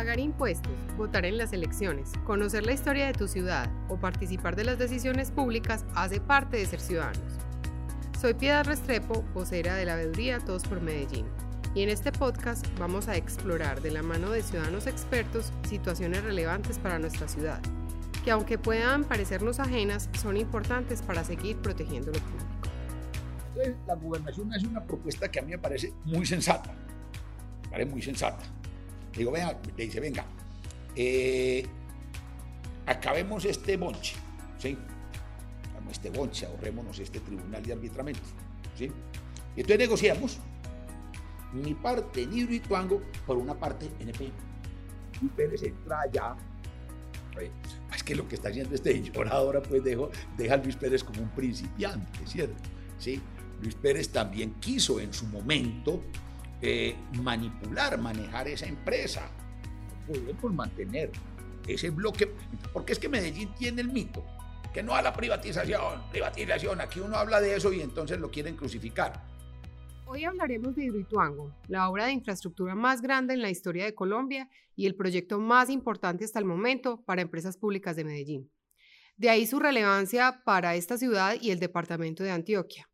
Pagar impuestos, votar en las elecciones, conocer la historia de tu ciudad o participar de las decisiones públicas hace parte de ser ciudadanos. Soy Piedad Restrepo, vocera de la veeduría Todos por Medellín, y en este podcast vamos a explorar de la mano de ciudadanos expertos situaciones relevantes para nuestra ciudad, que aunque puedan parecernos ajenas, son importantes para seguir protegiendo lo público. Entonces, la gobernación hace una propuesta que a mí me parece muy sensata, me parece muy sensata digo, venga, le dice, venga, eh, acabemos este bonche, ¿sí? Acabemos este bonche, ahorrémonos este tribunal de arbitramiento, ¿sí? Y entonces negociamos mi parte en Hidroituango por una parte NP. Y Pérez entra allá. Es que lo que está haciendo este señor ahora pues dejo, deja a Luis Pérez como un principiante, ¿cierto? ¿Sí? Luis Pérez también quiso en su momento eh, manipular, manejar esa empresa. Podemos mantener ese bloque, porque es que Medellín tiene el mito, que no a la privatización, privatización, aquí uno habla de eso y entonces lo quieren crucificar. Hoy hablaremos de Hidroituango, la obra de infraestructura más grande en la historia de Colombia y el proyecto más importante hasta el momento para empresas públicas de Medellín. De ahí su relevancia para esta ciudad y el departamento de Antioquia.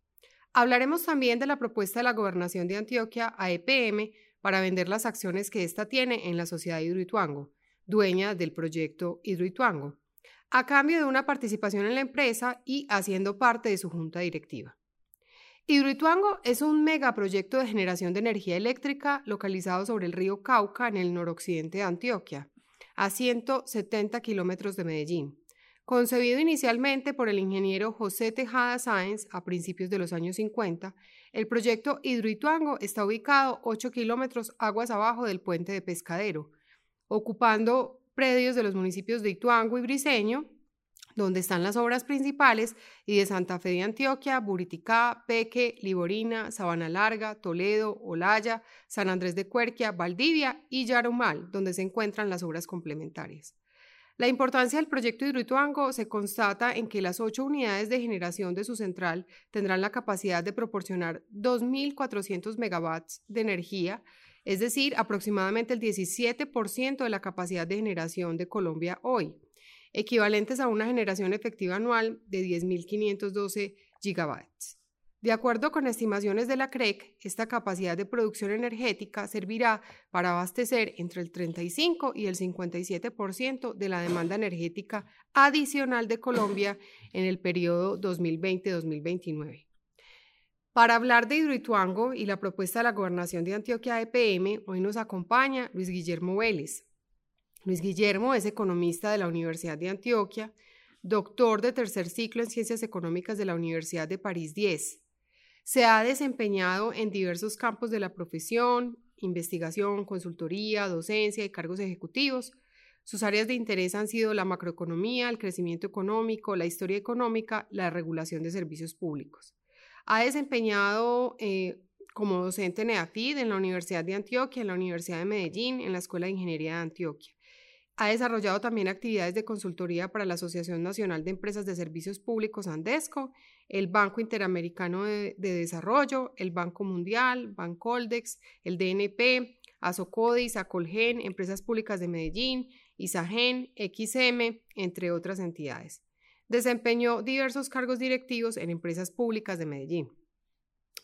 Hablaremos también de la propuesta de la gobernación de Antioquia a EPM para vender las acciones que ésta tiene en la sociedad Hidroituango, dueña del proyecto Hidroituango, a cambio de una participación en la empresa y haciendo parte de su junta directiva. Hidroituango es un megaproyecto de generación de energía eléctrica localizado sobre el río Cauca en el noroccidente de Antioquia, a 170 kilómetros de Medellín. Concebido inicialmente por el ingeniero José Tejada Sáenz a principios de los años 50, el proyecto Hidroituango está ubicado 8 kilómetros aguas abajo del puente de Pescadero, ocupando predios de los municipios de Ituango y Briseño, donde están las obras principales, y de Santa Fe de Antioquia, Buriticá, Peque, Liborina, Sabana Larga, Toledo, Olaya, San Andrés de Cuerquia, Valdivia y Yarumal, donde se encuentran las obras complementarias. La importancia del proyecto Hidroituango se constata en que las ocho unidades de generación de su central tendrán la capacidad de proporcionar 2.400 megawatts de energía, es decir, aproximadamente el 17% de la capacidad de generación de Colombia hoy, equivalentes a una generación efectiva anual de 10.512 gigawatts. De acuerdo con estimaciones de la CREC, esta capacidad de producción energética servirá para abastecer entre el 35 y el 57% de la demanda energética adicional de Colombia en el periodo 2020-2029. Para hablar de Hidroituango y la propuesta de la gobernación de Antioquia EPM, hoy nos acompaña Luis Guillermo Vélez. Luis Guillermo es economista de la Universidad de Antioquia, doctor de tercer ciclo en Ciencias Económicas de la Universidad de París 10 se ha desempeñado en diversos campos de la profesión, investigación, consultoría, docencia y cargos ejecutivos. Sus áreas de interés han sido la macroeconomía, el crecimiento económico, la historia económica, la regulación de servicios públicos. Ha desempeñado eh, como docente en EAFID en la Universidad de Antioquia, en la Universidad de Medellín, en la Escuela de Ingeniería de Antioquia. Ha desarrollado también actividades de consultoría para la Asociación Nacional de Empresas de Servicios Públicos Andesco, el Banco Interamericano de, Desarrollo, el Banco Mundial, Bancoldex, el DNP, Asocodis, Acolgen, Empresas Públicas de Medellín, Isagen, XM, entre otras entidades. Desempeñó diversos cargos directivos en empresas públicas de Medellín.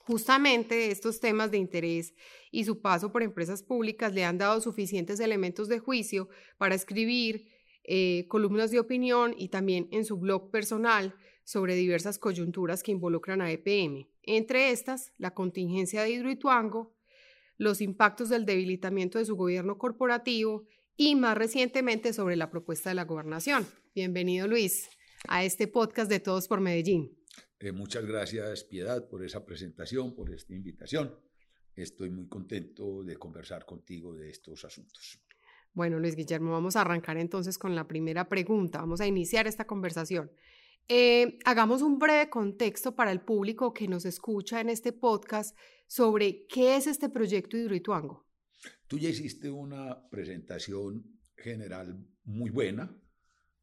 Justamente estos temas de interés y su paso por empresas públicas le han dado suficientes elementos de juicio para escribir eh, columnas de opinión y también en su blog personal sobre diversas coyunturas que involucran a EPM, entre estas la contingencia de Hidroituango, los impactos del debilitamiento de su gobierno corporativo y más recientemente sobre la propuesta de la gobernación. Bienvenido Luis a este podcast de Todos por Medellín. Eh, muchas gracias, Piedad, por esa presentación, por esta invitación. Estoy muy contento de conversar contigo de estos asuntos. Bueno, Luis Guillermo, vamos a arrancar entonces con la primera pregunta. Vamos a iniciar esta conversación. Eh, hagamos un breve contexto para el público que nos escucha en este podcast sobre qué es este proyecto Hidroituango. Tú ya hiciste una presentación general muy buena.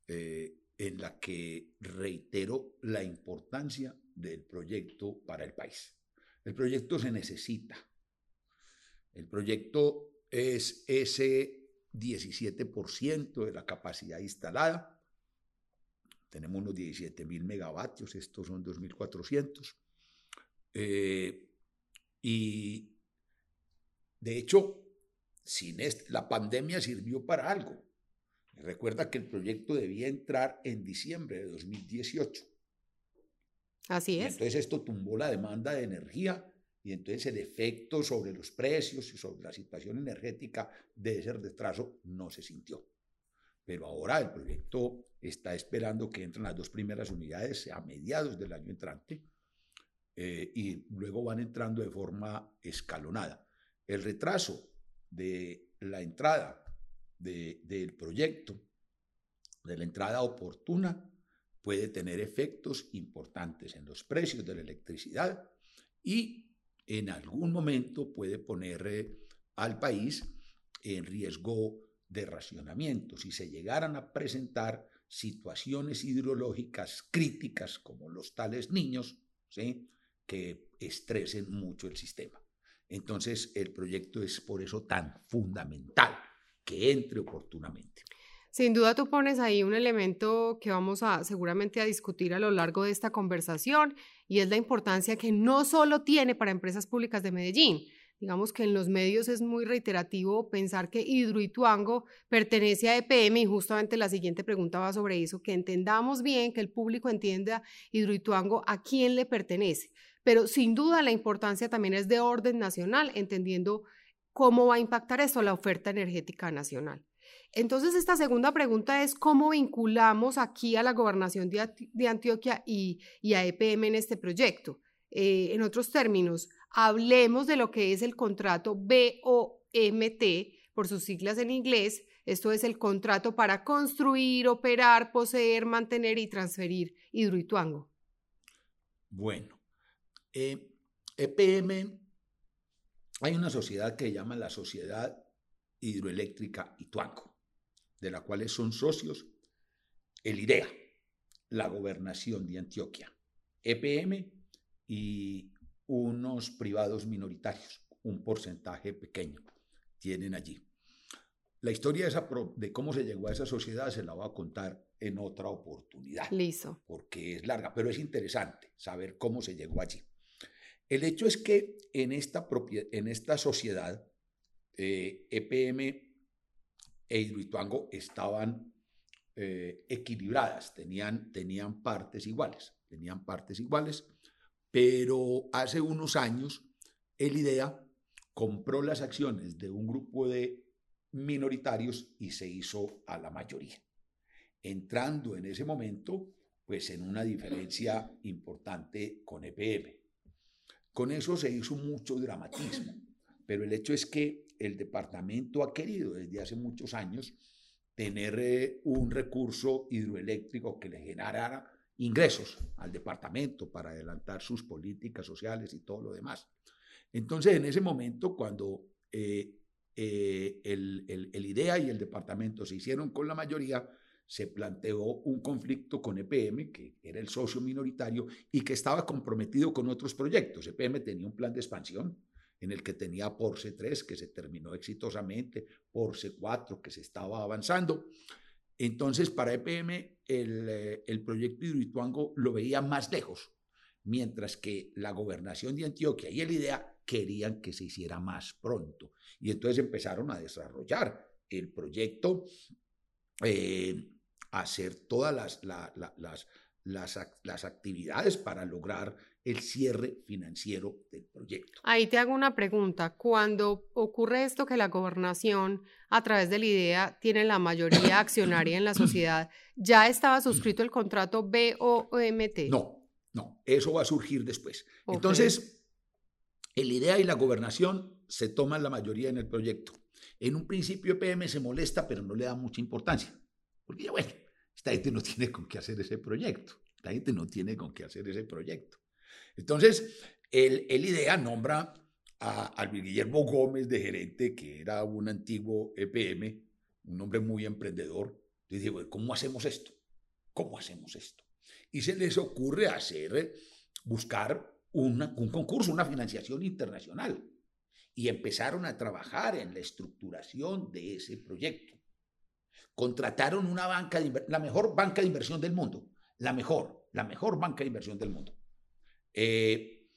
Eh, en la que reitero la importancia del proyecto para el país. El proyecto se necesita. El proyecto es ese 17% de la capacidad instalada. Tenemos unos 17 mil megavatios, estos son 2.400. Eh, y de hecho, sin la pandemia sirvió para algo. Recuerda que el proyecto debía entrar en diciembre de 2018. Así es. entonces esto tumbó la demanda de energía y entonces el efecto sobre los precios y sobre la situación energética de ese retraso no se sintió. Pero ahora el proyecto está esperando que entren las dos primeras unidades a mediados del año entrante eh, y luego van entrando de forma escalonada. El retraso de la entrada del proyecto, de la entrada oportuna, puede tener efectos importantes en los precios de la electricidad y en algún momento puede poner eh, al país en riesgo de racionamiento. Si se llegaran a presentar situaciones hidrológicas críticas como los tales niños, ¿sí? que estresen mucho el sistema. Entonces, el proyecto es por eso tan fundamental que entre oportunamente. Sin duda tú pones ahí un elemento que vamos a seguramente a discutir a lo largo de esta conversación y es la importancia que no solo tiene para empresas públicas de Medellín. Digamos que en los medios es muy reiterativo pensar que Hidroituango pertenece a EPM y justamente la siguiente pregunta va sobre eso, que entendamos bien, que el público entienda Hidroituango a quién le pertenece. Pero sin duda la importancia también es de orden nacional, entendiendo cómo va a impactar esto la oferta energética nacional. Entonces, esta segunda pregunta es cómo vinculamos aquí a la gobernación de, Antioquia y, a EPM en este proyecto. Eh, en otros términos, hablemos de lo que es el contrato BOMT, por sus siglas en inglés. Esto es el contrato para construir, operar, poseer, mantener y transferir Hidroituango. Bueno, EPM, eh, e hay una sociedad que llama la Sociedad Hidroeléctrica Ituango de la cual son socios el IDEA, la gobernación de Antioquia, EPM y unos privados minoritarios, un porcentaje pequeño tienen allí. La historia de, esa, de cómo se llegó a esa sociedad se la voy a contar en otra oportunidad. Listo. Porque es larga, pero es interesante saber cómo se llegó allí. El hecho es que en esta, en esta sociedad, EPM eh, e e Hidroituango estaban eh, equilibradas, tenían, tenían partes iguales, tenían partes iguales, pero hace unos años el IDEA compró las acciones de un grupo de minoritarios y se hizo a la mayoría, entrando en ese momento pues en una diferencia importante con EPM. Con eso se hizo mucho dramatismo, pero el hecho es que el departamento ha querido desde hace muchos años tener eh, un recurso hidroeléctrico que le generara ingresos al departamento para adelantar sus políticas sociales y todo lo demás. Entonces, en ese momento, cuando eh, eh, el, el, IDEA y el departamento se hicieron con la mayoría, se planteó un conflicto con EPM, que era el socio minoritario y que estaba comprometido con otros proyectos. EPM tenía un plan de expansión, en el que tenía Porsche 3, que se terminó exitosamente, Porsche 4, que se estaba avanzando. Entonces, para EPM, el, eh, el proyecto Hidroituango lo veía más lejos, mientras que la gobernación de Antioquia y el IDEA querían que se hiciera más pronto. Y entonces empezaron a desarrollar el proyecto, eh, hacer todas las, las, las, las actividades para lograr el cierre financiero del proyecto. Ahí te hago una pregunta. Cuando ocurre esto que la gobernación, a través de la idea, tiene la mayoría accionaria en la sociedad, ¿ya estaba suscrito el contrato BOMT? No, no, eso va a surgir después. Entonces, el IDEA y la gobernación se toman la mayoría en el proyecto. En un principio EPM se molesta, pero no le da mucha importancia. Porque, bueno, esta gente no tiene con qué hacer ese proyecto. Esta gente no tiene con qué hacer ese proyecto. Entonces, el, IDEA nombra a, Guillermo Gómez de gerente, que era un antiguo EPM, un hombre muy emprendedor. Y digo, ¿cómo hacemos esto? ¿Cómo hacemos esto? Y se les ocurre hacer, buscar un concurso, una financiación internacional. y empezaron a trabajar en la estructuración de ese proyecto. Contrataron una banca, de, la mejor banca de inversión del mundo, la mejor, la mejor banca de inversión del mundo. Eh,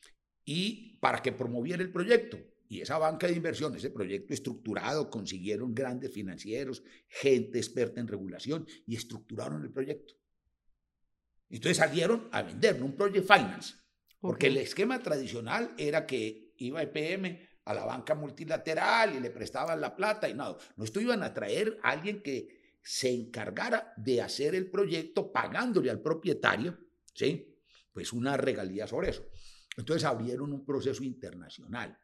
y para que promoviera el proyecto. Y esa banca de inversión, ese proyecto estructurado, consiguieron grandes financieros, gente experta en regulación y estructuraron el proyecto. Entonces salieron a vender un project finance, porque el esquema tradicional era que iba EPM a la banca multilateral y le prestaban la plata y nada. No, esto iban a traer a alguien que se encargara de hacer el proyecto pagándole al propietario, ¿sí? Pues una regalía sobre eso. Entonces abrieron un proceso internacional.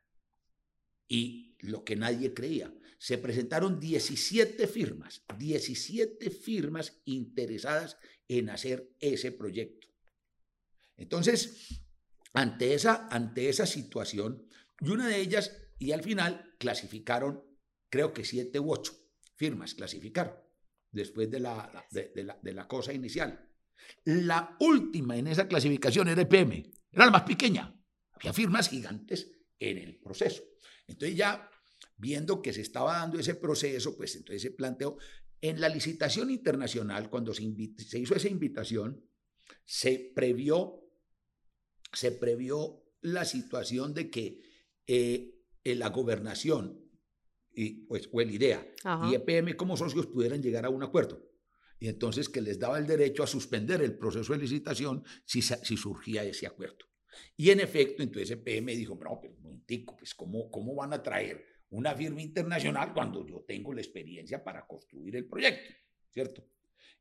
Y lo que nadie creía, se presentaron 17 firmas, 17 firmas interesadas en hacer ese proyecto. Entonces, ante esa, ante esa situación, y una de ellas, y al final clasificaron, creo que siete u ocho firmas clasificaron, después de la, de, la, cosa inicial. La última en esa clasificación era EPM, era la más pequeña. Había firmas gigantes en el proceso. Entonces ya viendo que se estaba dando ese proceso, pues entonces se planteó, en la licitación internacional, cuando se, se hizo esa invitación, se previó, se previó la situación de que eh, en la gobernación y, pues, o el IDEA y EPM como socios pudieran llegar a un acuerdo. Y entonces que les daba el derecho a suspender el proceso de licitación si, si surgía ese acuerdo. Y en efecto, entonces EPM dijo, no, pero un momentico, pues ¿cómo, ¿cómo van a traer una firma internacional cuando yo tengo la experiencia para construir el proyecto? ¿Cierto?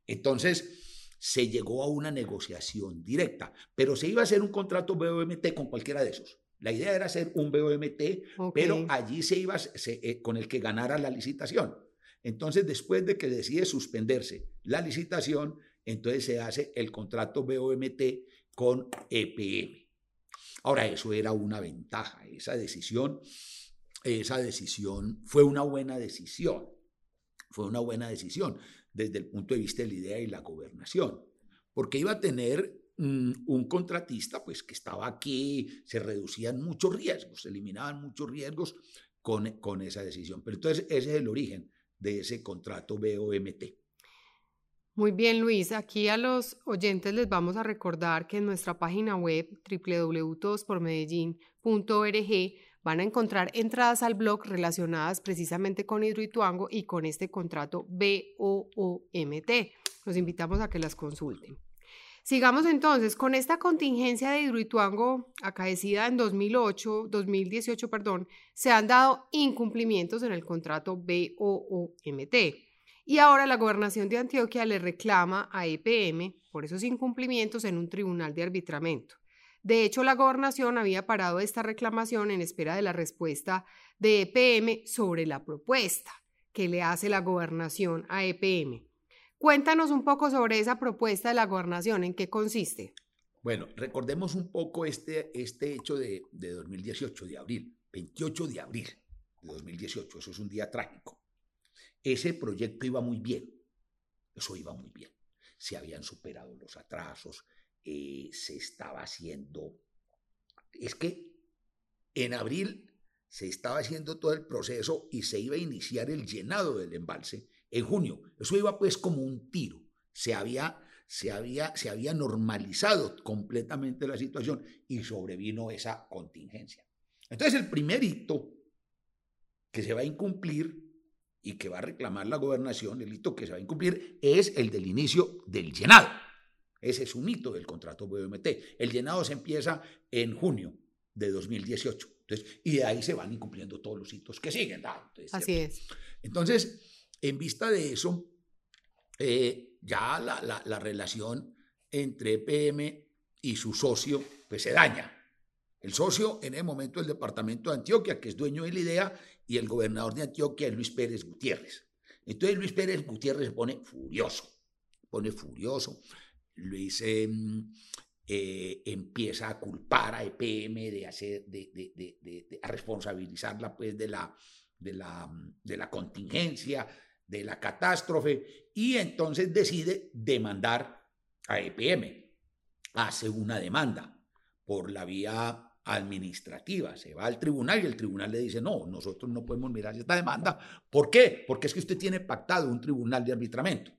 Entonces se llegó a una negociación directa, pero se iba a hacer un contrato BOMT con cualquiera de esos. La idea era hacer un BOMT, pero allí se iba eh, con el que ganara la licitación. Entonces, después de que decide suspenderse la licitación, entonces se hace el contrato BOMT con EPM. Ahora, eso era una ventaja, esa decisión, esa decisión fue una buena decisión, fue una buena decisión desde el punto de vista de la idea y la gobernación, porque iba a tener un contratista pues que estaba aquí, se reducían muchos riesgos, se eliminaban muchos riesgos con, con esa decisión. Pero entonces ese es el origen de ese contrato BOMT. Muy bien, Luis. Aquí a los oyentes les vamos a recordar que en nuestra página web www.todospormedellin.org van a encontrar entradas al blog relacionadas precisamente con Hidroituango y con este contrato BOOMT. Los invitamos a que las consulten. Sigamos entonces con esta contingencia de Hidroituango acaecida en 2008, 2018, perdón, se han dado incumplimientos en el contrato BOOMT. Y ahora la gobernación de Antioquia le reclama a EPM por esos incumplimientos en un tribunal de arbitramiento. De hecho, la gobernación había parado esta reclamación en espera de la respuesta de EPM sobre la propuesta que le hace la gobernación a EPM. Cuéntanos un poco sobre esa propuesta de la gobernación, ¿en qué consiste? Bueno, recordemos un poco este, este hecho de, de 2018, de abril, 28 de abril de 2018, eso es un día trágico. Ese proyecto iba muy bien, eso iba muy bien. Se habían superado los atrasos, eh, se estaba haciendo... Es que en abril se estaba haciendo todo el proceso y se iba a iniciar el llenado del embalse en junio. Eso iba pues como un tiro. Se había, se había, se había normalizado completamente la situación y sobrevino esa contingencia. Entonces el primer hito que se va a incumplir y que va a reclamar la gobernación, el hito que se va a incumplir, es el del inicio del llenado. Ese es un hito del contrato BMT. El llenado se empieza en junio de 2018. Entonces, y de ahí se van incumpliendo todos los hitos que siguen. Así es. Entonces, en vista de eso, eh, ya la, relación entre PM y su socio pues se daña. El socio en el momento el departamento de Antioquia, que es dueño de la idea, y el gobernador de Antioquia es Luis Pérez Gutiérrez. Entonces Luis Pérez Gutiérrez se pone furioso, pone furioso. Luis em, eh, empieza a culpar a EPM de hacer, de, a responsabilizarla pues de la, de la, de la contingencia, de la catástrofe y entonces decide demandar a EPM. Hace una demanda por la vía administrativa. Se va al tribunal y el tribunal le dice, no, nosotros no podemos mirar esta demanda. ¿Por qué? Porque es que usted tiene pactado un tribunal de arbitramiento.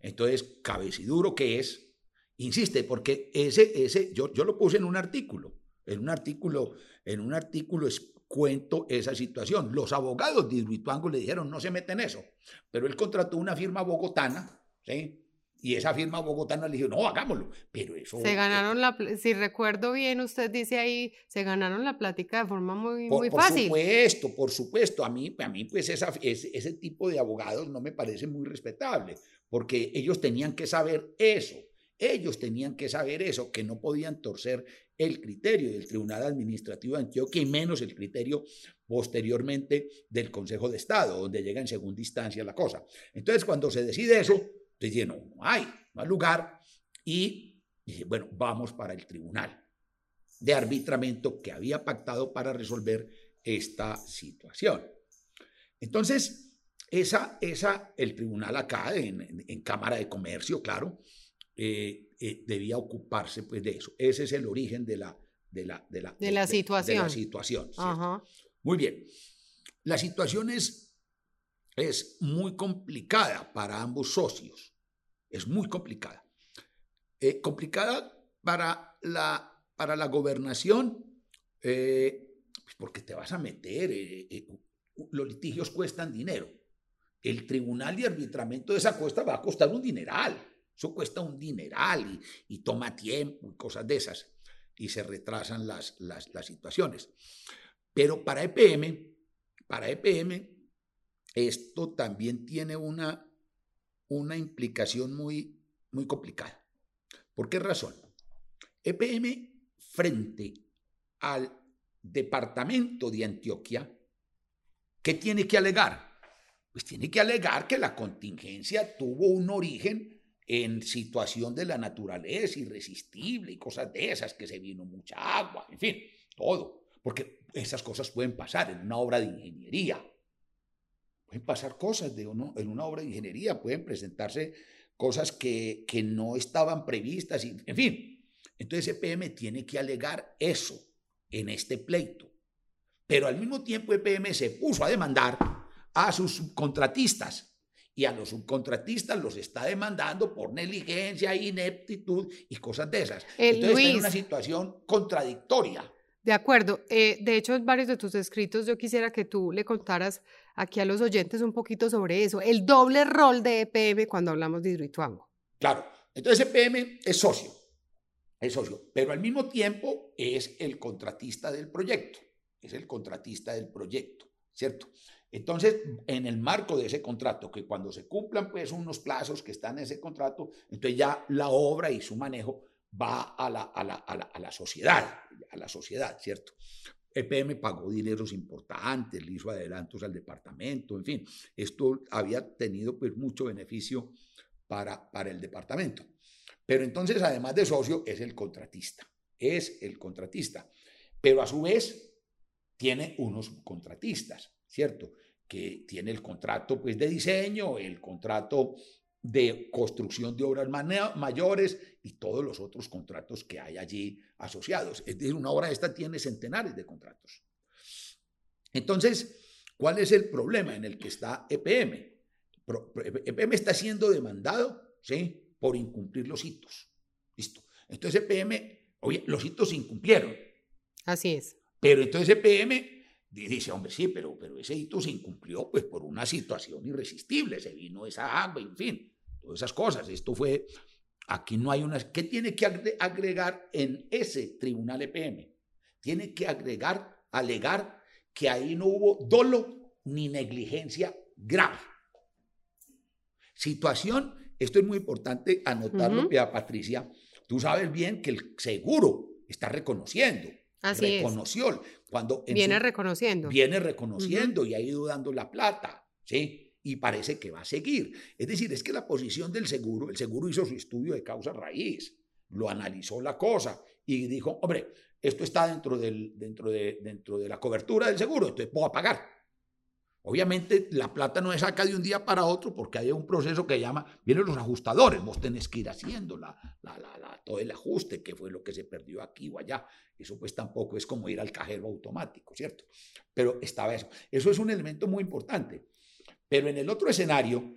Entonces, cabeciduro que es, insiste, porque ese, ese, yo, yo lo puse en un artículo, en un artículo, en un artículo cuento esa situación. Los abogados de Hidroituango le dijeron, no se mete en eso, pero él contrató una firma bogotana, ¿sí? Y esa firma bogotana le dijo, no, hagámoslo. Pero eso... Se ganaron la, si recuerdo bien, usted dice ahí, se ganaron la plática de forma muy, muy fácil. Por supuesto, por supuesto. A mí, a mí pues esa, ese, ese tipo de abogados no me parece muy respetable, porque ellos tenían que saber eso. Ellos tenían que saber eso, que no podían torcer el criterio del Tribunal Administrativo de Antioquia y menos el criterio posteriormente del Consejo de Estado, donde llega en segunda instancia la cosa. Entonces, cuando se decide eso, entonces no, no hay, no lugar. Y bueno, vamos para el tribunal de arbitramiento que había pactado para resolver esta situación. Entonces, esa, esa, el tribunal acá, en, Cámara de Comercio, claro, eh, eh, debía ocuparse pues de eso. Ese es el origen de la, de la, de la, de, la situación. De la situación Muy bien. La situación es, es muy complicada para ambos socios es muy complicada. Eh, complicada para la, para la gobernación, eh, pues porque te vas a meter, los litigios cuestan dinero. El tribunal de arbitramiento de esa cuesta va a costar un dineral. Eso cuesta un dineral y, toma tiempo y cosas de esas. Y se retrasan las, las, las situaciones. Pero para EPM, para EPM, esto también tiene una una implicación muy, muy complicada. ¿Por qué razón? EPM frente al departamento de Antioquia, ¿qué tiene que alegar? Pues tiene que alegar que la contingencia tuvo un origen en situación de la naturaleza irresistible y cosas de esas, que se vino mucha agua, en fin, todo. Porque esas cosas pueden pasar en una obra de ingeniería. Pueden pasar cosas de uno, en una obra de ingeniería, pueden presentarse cosas que, que no estaban previstas, y, en fin. Entonces EPM tiene que alegar eso en este pleito. Pero al mismo tiempo EPM se puso a demandar a sus subcontratistas y a los subcontratistas los está demandando por negligencia, ineptitud y cosas de esas. Eh, Entonces está en una situación contradictoria. De acuerdo. Eh, de hecho, en varios de tus escritos yo quisiera que tú le contaras aquí a los oyentes un poquito sobre eso, el doble rol de EPM cuando hablamos de Hidroituango. Claro, entonces EPM es socio, es socio, pero al mismo tiempo es el contratista del proyecto, es el contratista del proyecto, ¿cierto? Entonces, en el marco de ese contrato, que cuando se cumplan pues unos plazos que están en ese contrato, entonces ya la obra y su manejo va a la, a la, a la, sociedad, a la sociedad, ¿cierto? EPM pagó dineros importantes, le hizo adelantos al departamento, en fin, esto había tenido pues mucho beneficio para, para el departamento. Pero entonces, además de socio, es el contratista, es el contratista. Pero a su vez, tiene unos contratistas, ¿cierto? Que tiene el contrato pues, de diseño, el contrato de construcción de obras mayores y todos los otros contratos que hay allí asociados. Es decir, una obra esta tiene centenares de contratos. Entonces, ¿cuál es el problema en el que está EPM? EPM está siendo demandado ¿sí? por incumplir los hitos. Listo. Entonces EPM, oye, los hitos se incumplieron. Así es. Pero entonces EPM dice, hombre, sí, pero, pero ese hito se incumplió pues por una situación irresistible, se vino esa agua, en fin todas esas cosas. Esto fue, aquí no hay una... ¿Qué tiene que agregar en ese tribunal EPM? Tiene que agregar, alegar que ahí no hubo dolo ni negligencia grave. Situación, esto es muy importante anotarlo, Patricia. Tú sabes bien que el seguro está reconociendo. Así reconoció. Cuando viene reconociendo. Viene reconociendo y ha ido dando la plata. ¿sí? y parece que va a seguir. Es decir, es que la posición del seguro, el seguro hizo su estudio de causa raíz, lo analizó la cosa y dijo, hombre, esto está dentro, del, dentro, de, dentro de la cobertura del seguro, entonces puedo pagar. Obviamente la plata no se saca de un día para otro porque hay un proceso que llama, vienen los ajustadores, vos tenés que ir haciendo la, todo el ajuste, que fue lo que se perdió aquí o allá. Eso pues tampoco es como ir al cajero automático, ¿cierto? Pero estaba eso. Eso es un elemento muy importante. Pero en el otro escenario,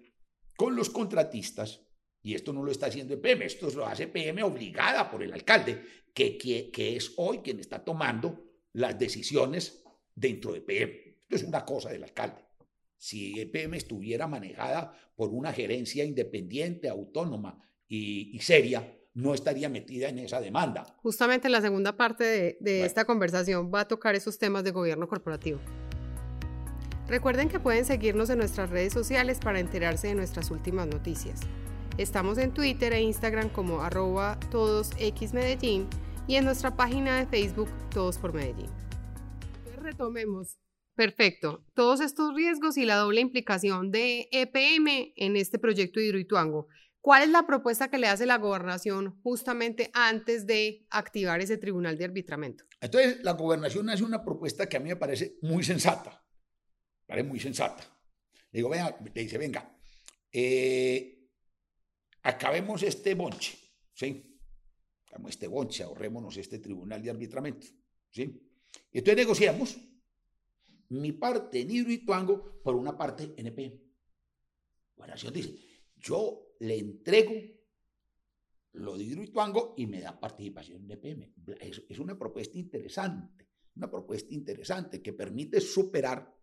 con los contratistas, y esto no lo está haciendo PM, esto lo hace PM obligada por el alcalde, que, que, que es hoy quien está tomando las decisiones dentro de PM. Esto es una cosa del alcalde. Si EPM estuviera manejada por una gerencia independiente, autónoma y, seria, no estaría metida en esa demanda. Justamente en la segunda parte de, esta conversación va a tocar esos temas de gobierno corporativo. Recuerden que pueden seguirnos en nuestras redes sociales para enterarse de nuestras últimas noticias. Estamos en Twitter e Instagram como arroba todosxmedellín y en nuestra página de Facebook Todos por Medellín. Retomemos Perfecto. Todos estos riesgos y la doble implicación de EPM en este proyecto de Hidroituango. ¿Cuál es la propuesta que le hace la gobernación justamente antes de activar ese tribunal de arbitramiento? Entonces, la gobernación hace una propuesta que a mí me parece muy sensata. Parece muy sensata. Le digo, venga, le dice, venga, eh, acabemos este bonche, ¿sí? Acabemos este bonche, ahorrémonos este tribunal de arbitramiento, ¿sí? Y entonces negociamos mi parte en Hidroituango por una parte en EPM. Gobernación dice, yo le entrego lo de Hidroituango y me da participación en EPM. Es, es una propuesta interesante, una propuesta interesante que permite superar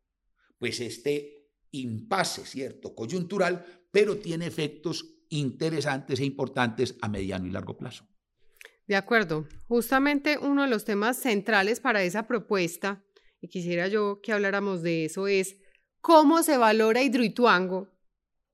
pues este impasse, ¿cierto? Coyuntural, pero tiene efectos interesantes e importantes a mediano y largo plazo. De acuerdo. Justamente uno de los temas centrales para esa propuesta y quisiera yo que habláramos de eso, es cómo se valora Hidroituango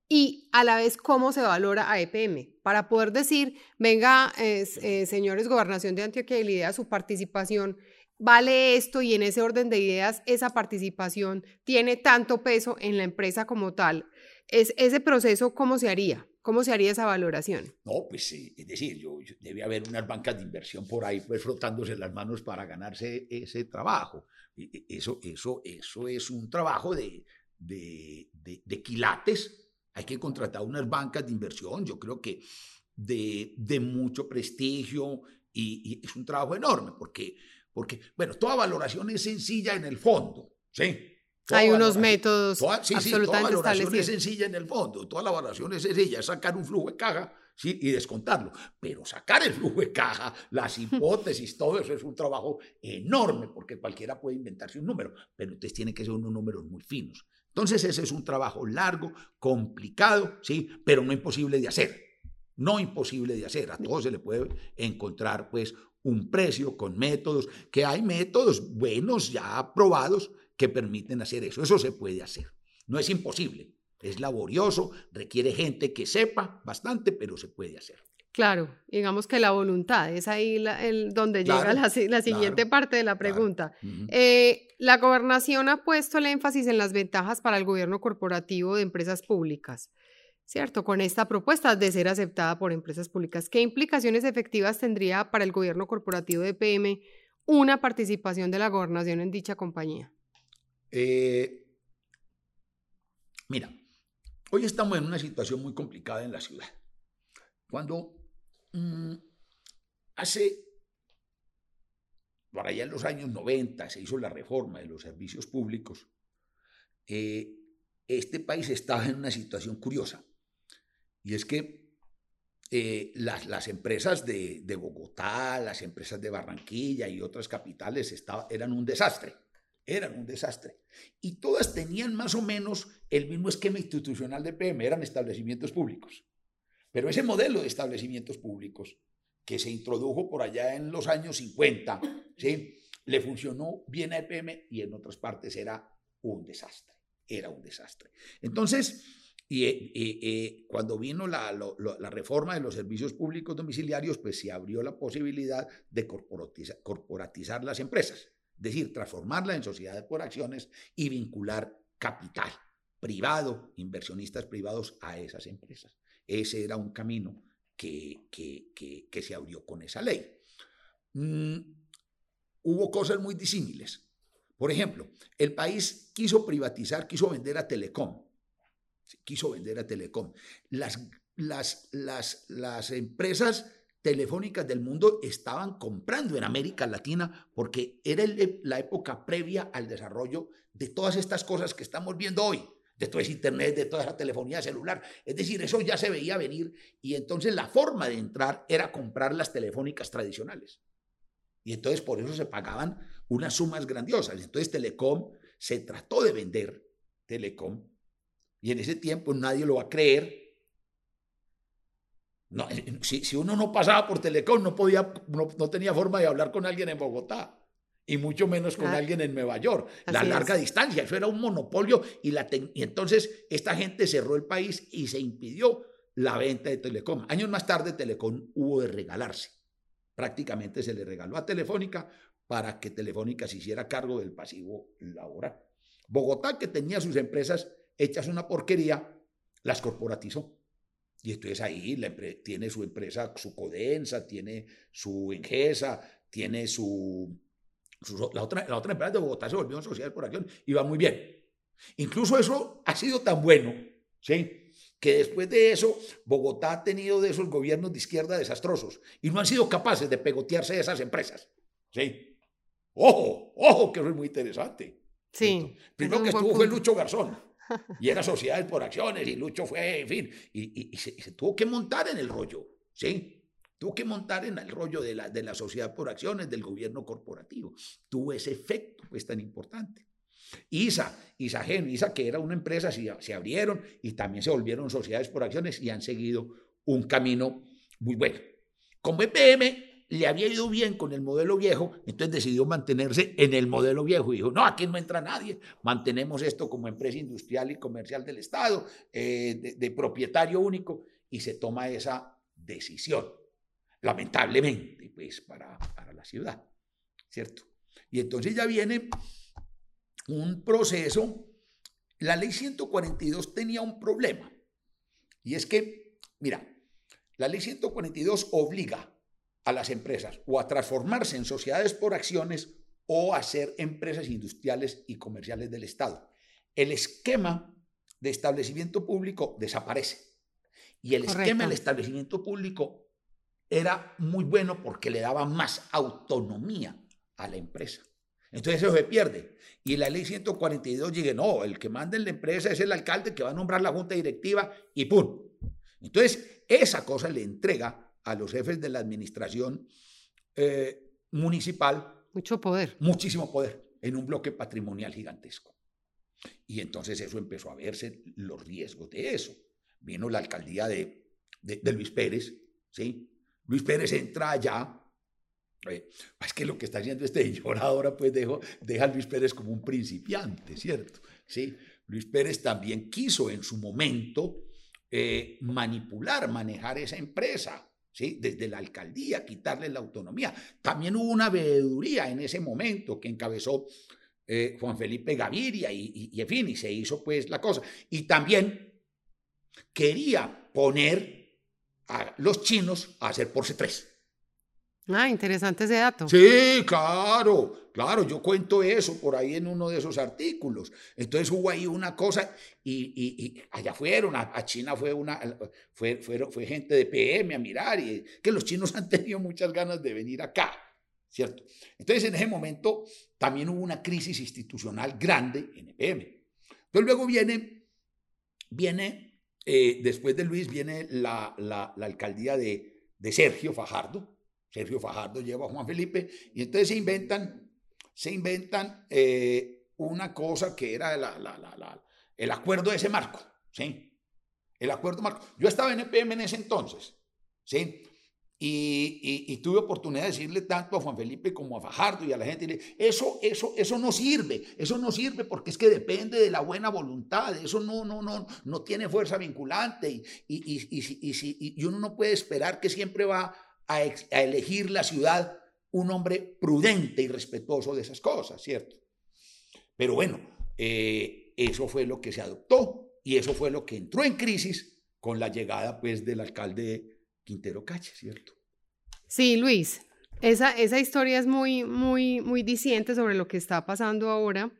y a la vez cómo se valora a EPM, para poder decir, venga, eh, señores Gobernación de Antioquia y la idea, su participación vale esto y en ese orden de ideas esa participación tiene tanto peso en la empresa como tal. Es, ese proceso, ¿cómo se haría? ¿Cómo se haría esa valoración? No, pues es decir, yo, debe haber unas bancas de inversión por ahí pues frotándose las manos para ganarse ese trabajo. Eso, eso, eso es un trabajo de, de, de, quilates. Hay que contratar unas bancas de inversión, yo creo que de, de mucho prestigio y, es un trabajo enorme porque, porque, bueno, toda valoración es sencilla en el fondo, ¿sí? Hay unos métodos toda, sí, sí, toda valoración es sencilla en el fondo, toda la valoración es sencilla, es sacar un flujo de caja ¿sí? y descontarlo. Pero sacar el flujo de caja, las hipótesis, todo eso es un trabajo enorme, porque cualquiera puede inventarse un número, pero entonces tiene que ser unos números muy finos. Entonces ese es un trabajo largo, complicado, ¿sí? pero no imposible de hacer. No imposible de hacer. A todo se le puede encontrar pues un precio con métodos, que hay métodos buenos ya probados que permiten hacer eso. Eso se puede hacer. No es imposible, es laborioso, requiere gente que sepa bastante, pero se puede hacer. Claro, digamos que la voluntad es ahí el, donde llega la, siguiente parte de la pregunta. Eh, la gobernación ha puesto el énfasis en las ventajas para el gobierno corporativo de empresas públicas, ¿cierto? Con esta propuesta de ser aceptada por empresas públicas, ¿qué implicaciones efectivas tendría para el gobierno corporativo de PM una participación de la gobernación en dicha compañía? Eh, mira, hoy estamos en una situación muy complicada en la ciudad. Cuando mm, hace, por allá en los años 90, se hizo la reforma de los servicios públicos, eh, este país estaba en una situación curiosa. Y es que eh, las, empresas de, Bogotá, las empresas de Barranquilla y otras capitales eran un desastre eran un desastre. Y todas tenían más o menos el mismo esquema institucional de PM, eran establecimientos públicos. Pero ese modelo de establecimientos públicos que se introdujo por allá en los años 50, ¿sí? le funcionó bien a EPM y en otras partes era un desastre, era un desastre. Entonces, y, eh, eh, cuando vino la, la, reforma de los servicios públicos domiciliarios, pues se abrió la posibilidad de corporatizar las empresas es decir, transformarla en sociedades por acciones y vincular capital privado, inversionistas privados a esas empresas. Ese era un camino que, que, se abrió con esa ley. Mm, hubo cosas muy disímiles. Por ejemplo, el país quiso privatizar, quiso vender a Telecom. Quiso vender a Telecom. Las, las, las, las empresas telefónicas del mundo estaban comprando en América Latina porque era la época previa al desarrollo de todas estas cosas que estamos viendo hoy, de todo ese Internet, de toda esa telefonía celular. Es decir, eso ya se veía venir y entonces la forma de entrar era comprar las telefónicas tradicionales. Y entonces por eso se pagaban unas sumas grandiosas. Entonces Telecom se trató de vender Telecom y en ese tiempo nadie lo va a creer no, eh, si, si, uno no pasaba por Telecom, no, podía, no, tenía forma de hablar con alguien en Bogotá y mucho menos con alguien en Nueva York. la larga distancia, eso era un monopolio y, la y entonces esta gente cerró el país y se impidió la venta de Telecom. Años más tarde Telecom hubo de regalarse. Prácticamente se le regaló a Telefónica para que Telefónica se hiciera cargo del pasivo laboral. Bogotá, que tenía sus empresas hechas una porquería, las corporatizó. Y entonces ahí tiene su empresa, su Codensa, tiene su Engesa, tiene su, la, otra, la otra empresa de Bogotá se volvió sociedad por acción y va muy bien. Incluso eso ha sido tan bueno, ¿sí? que después de eso Bogotá ha tenido de esos gobiernos de izquierda desastrosos y no han sido capaces de pegotearse de esas empresas. ¿sí? Ojo, ojo, que eso es muy interesante. Sí. Primero que estuvo fue Lucho Garzón. Y era sociedades por acciones y Lucho fue, en fin, y, se, tuvo que montar en el rollo, ¿sí? Tuvo que montar en el rollo de la, de sociedad por acciones, del gobierno corporativo. Tuvo ese efecto, pues, tan importante. ISA, ISAGEN, ISA que era una empresa, se, se abrieron y también se volvieron sociedades por acciones y han seguido un camino muy bueno. Como EPM, le había ido bien con el modelo viejo, entonces decidió mantenerse en el modelo viejo. Y dijo, no, aquí no entra nadie, mantenemos esto como empresa industrial y comercial del Estado, eh, de, propietario único, y se toma esa decisión, lamentablemente, pues, para, para la ciudad, ¿cierto? Y entonces ya viene un proceso, la ley 142 tenía un problema, y es que, mira, la ley 142 obliga a las empresas o a transformarse en sociedades por acciones o a ser empresas industriales y comerciales del Estado. El esquema de establecimiento público desaparece. Y el esquema del establecimiento público era muy bueno porque le daba más autonomía a la empresa. Entonces eso se pierde. Y la ley 142 llega, no, el que manda en la empresa es el alcalde que va a nombrar la junta directiva y ¡pum! Entonces esa cosa le entrega a los jefes de la administración eh, municipal. Mucho poder. Muchísimo poder en un bloque patrimonial gigantesco. Y entonces eso empezó a verse los riesgos de eso. Vino la alcaldía de, de, Luis Pérez, ¿sí? Luis Pérez entra allá. Eh, es que lo que está haciendo este señor ahora, pues dejo, deja a Luis Pérez como un principiante, ¿cierto? ¿Sí? Luis Pérez también quiso en su momento eh, manipular, manejar esa empresa desde la alcaldía, quitarle la autonomía. También hubo una veeduría en ese momento que encabezó eh, Juan Felipe Gaviria y, y, en fin, y se hizo pues la cosa. Y también quería poner a los chinos a hacer por C3. Ah, interesante ese dato. Sí, claro, claro, yo cuento eso por ahí en uno de esos artículos. Entonces hubo ahí una cosa y, allá fueron, a, China fue una, fue, fue gente de PM a mirar y que los chinos han tenido muchas ganas de venir acá, ¿cierto? Entonces en ese momento también hubo una crisis institucional grande en EPM. Entonces luego viene, viene, eh, después de Luis, viene la, la, alcaldía de, de Sergio Fajardo Sergio Fajardo lleva a Juan Felipe, y entonces se inventan, se inventan eh, una cosa que era el acuerdo de ese marco, ¿sí? El acuerdo marco. Yo estaba en EPM en ese entonces, ¿sí? Y, tuve oportunidad de decirle tanto a Juan Felipe como a Fajardo y a la gente, eso, eso, eso no sirve, eso no sirve porque es que depende de la buena voluntad, eso no, no, no, no tiene fuerza vinculante y, y, y uno no puede esperar que siempre va a, elegir la ciudad un hombre prudente y respetuoso de esas cosas, ¿cierto? Pero bueno, eh, eso fue lo que se adoptó y eso fue lo que entró en crisis con la llegada pues del alcalde Quintero Cache, ¿cierto? Sí, Luis. Esa, esa historia es muy, muy, muy diciente sobre lo que está pasando ahora.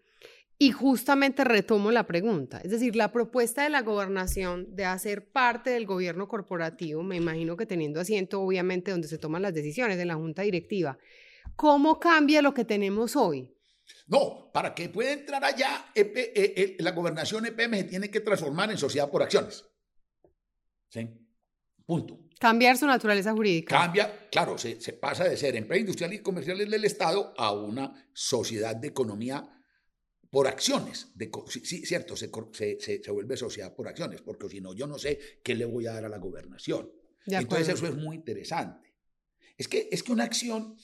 Y justamente retomo la pregunta, es decir, la propuesta de la gobernación de hacer parte del gobierno corporativo, me imagino que teniendo asiento obviamente donde se toman las decisiones en la junta directiva, ¿cómo cambia lo que tenemos hoy? No, para que pueda entrar allá, e e, la gobernación EPM se tiene que transformar en sociedad por acciones. ¿Sí? Punto. Cambiar su naturaleza jurídica. Cambia, claro, se, se pasa de ser empresa industrial y comercial del Estado a una sociedad de economía por acciones. De, sí, cierto, se, se, se, vuelve sociedad por acciones, porque si no, yo no sé qué le voy a dar a la gobernación. Entonces eso es muy interesante. Es que, es que una acción,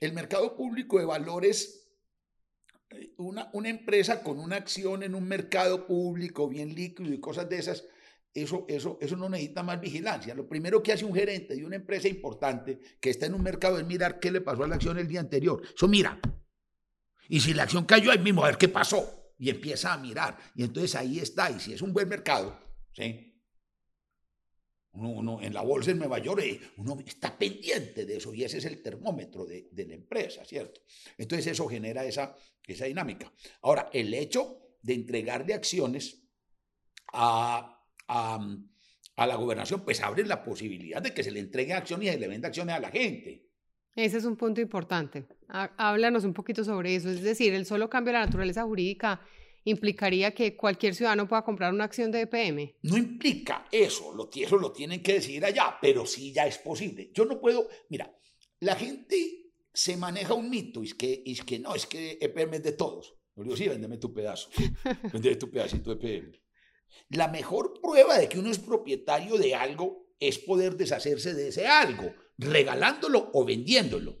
el mercado público de valores, eh, una, una empresa con una acción en un mercado público bien líquido y cosas de esas, eso, eso, eso no necesita más vigilancia. Lo primero que hace un gerente de una empresa importante que está en un mercado es mirar qué le pasó a la acción el día anterior. Eso mira, y si la acción cayó ahí mismo, a ver qué pasó. Y empieza a mirar. Y entonces ahí está. Y si es un buen mercado, ¿sí? Uno, en la bolsa en Nueva York, eh, uno está pendiente de eso y ese es el termómetro de, la empresa, ¿cierto? Entonces eso genera esa, dinámica. Ahora, el hecho de entregarle acciones a, a, a, la gobernación, pues abre la posibilidad de que se le entregue acciones y se le venda acciones a la gente. Ese es un punto importante. Háblanos un poquito sobre eso. Es decir, el solo cambio de la naturaleza jurídica implicaría que cualquier ciudadano pueda comprar una acción de EPM. No implica eso, lo, eso lo tienen que decidir allá, pero sí ya es posible. Yo no puedo, mira, la gente se maneja un mito, es que, es que no, es que EPM es de todos. Yo digo, sí, véndeme tu pedazo, véndeme tu pedacito de EPM. La mejor prueba de que uno es propietario de algo es poder deshacerse de ese algo regalándolo o vendiéndolo.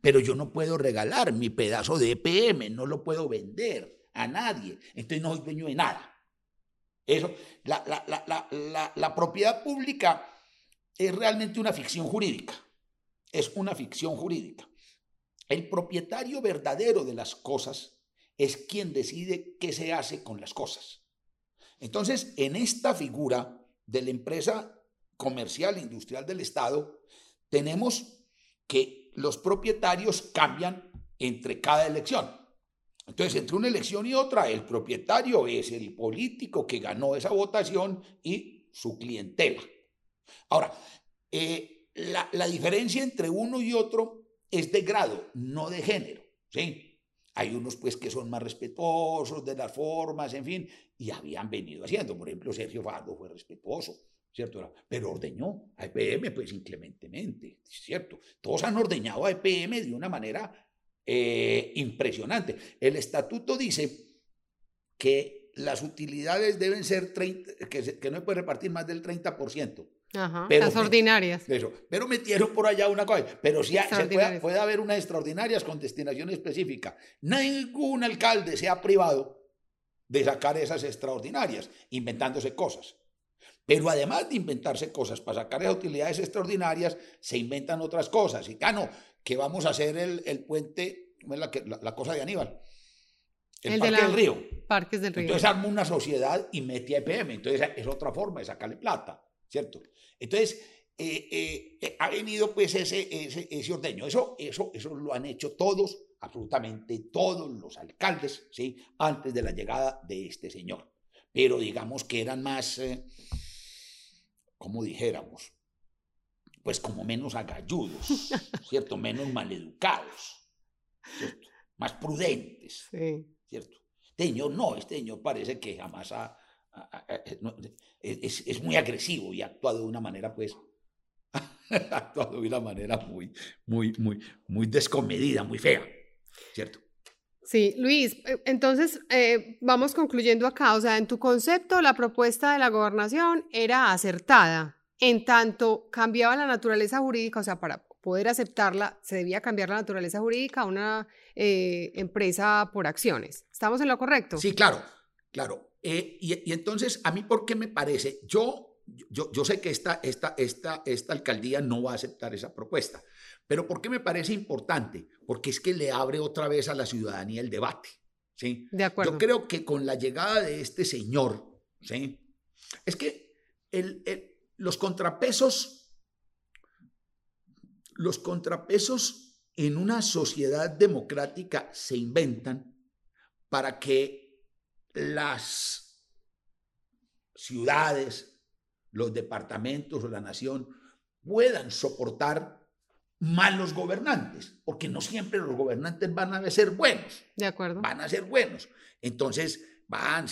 Pero yo no puedo regalar mi pedazo de EPM, no lo puedo vender a nadie. Entonces no soy dueño de nada. Eso, la, la, la, propiedad pública es realmente una ficción jurídica. Es una ficción jurídica. El propietario verdadero de las cosas es quien decide qué se hace con las cosas. Entonces, en esta figura de la empresa comercial industrial del Estado, tenemos que los propietarios cambian entre cada elección. Entonces, entre una elección y otra, el propietario es el político que ganó esa votación y su clientela. Ahora, eh, la, la, diferencia entre uno y otro es de grado, no de género. ¿sí? Hay unos pues que son más respetuosos de las formas, en fin, y habían venido haciendo. Por ejemplo, Sergio Fardo fue respetuoso. ¿Cierto? Pero ordeñó a EPM pues inclementemente, ¿cierto? Todos han ordeñado a EPM de una manera eh, impresionante. El estatuto dice que las utilidades deben ser 30, que, que no puede repartir más del 30%. Ajá, pero, las ordinarias. Eso, pero metieron por allá una cosa. Pero sí se puede, puede, haber unas extraordinarias con destinación específica. Ningún alcalde se ha privado de sacar esas extraordinarias, inventándose cosas. Pero además de inventarse cosas para sacar utilidades extraordinarias, se inventan otras cosas. Y, ah, no, que vamos a hacer el, el puente, la, la, la, cosa de Aníbal. El, Parque del Río. Parques del Río. Entonces arma una sociedad y mete a EPM. Entonces es otra forma de sacarle plata, ¿cierto? Entonces eh, eh, eh, ha venido pues ese, ese, ese ordeño. Eso, eso, eso lo han hecho todos, absolutamente todos los alcaldes, ¿sí? Antes de la llegada de este señor. Pero digamos que eran más como dijéramos, pues como menos agalludos, ¿cierto? Menos maleducados, ¿cierto? Más prudentes, sí. ¿cierto? Este señor no, este señor parece que jamás ha, es, es, muy agresivo y ha actuado de una manera, pues, ha actuado de una manera muy, muy, muy, muy descomedida, muy fea, ¿cierto? Sí, Luis, eh, entonces eh, vamos concluyendo acá. O sea, en tu concepto, la propuesta de la gobernación era acertada, en tanto cambiaba la naturaleza jurídica, o sea, para poder aceptarla, se debía cambiar la naturaleza jurídica a una eh, empresa por acciones. ¿Estamos en lo correcto? Sí, claro, claro. y, y, entonces, a mí, ¿por qué me parece? Yo, yo, yo sé que esta, esta, esta, esta alcaldía no va a aceptar esa propuesta. Pero ¿por qué me parece importante? Porque es que le abre otra vez a la ciudadanía el debate. ¿sí? De acuerdo. Yo creo que con la llegada de este señor, ¿sí? es que el, los contrapesos los contrapesos en una sociedad democrática se inventan para que las ciudades, los departamentos o la nación puedan soportar malos gobernantes, porque no siempre los gobernantes van a ser buenos. De acuerdo. Van a ser buenos. Entonces, van,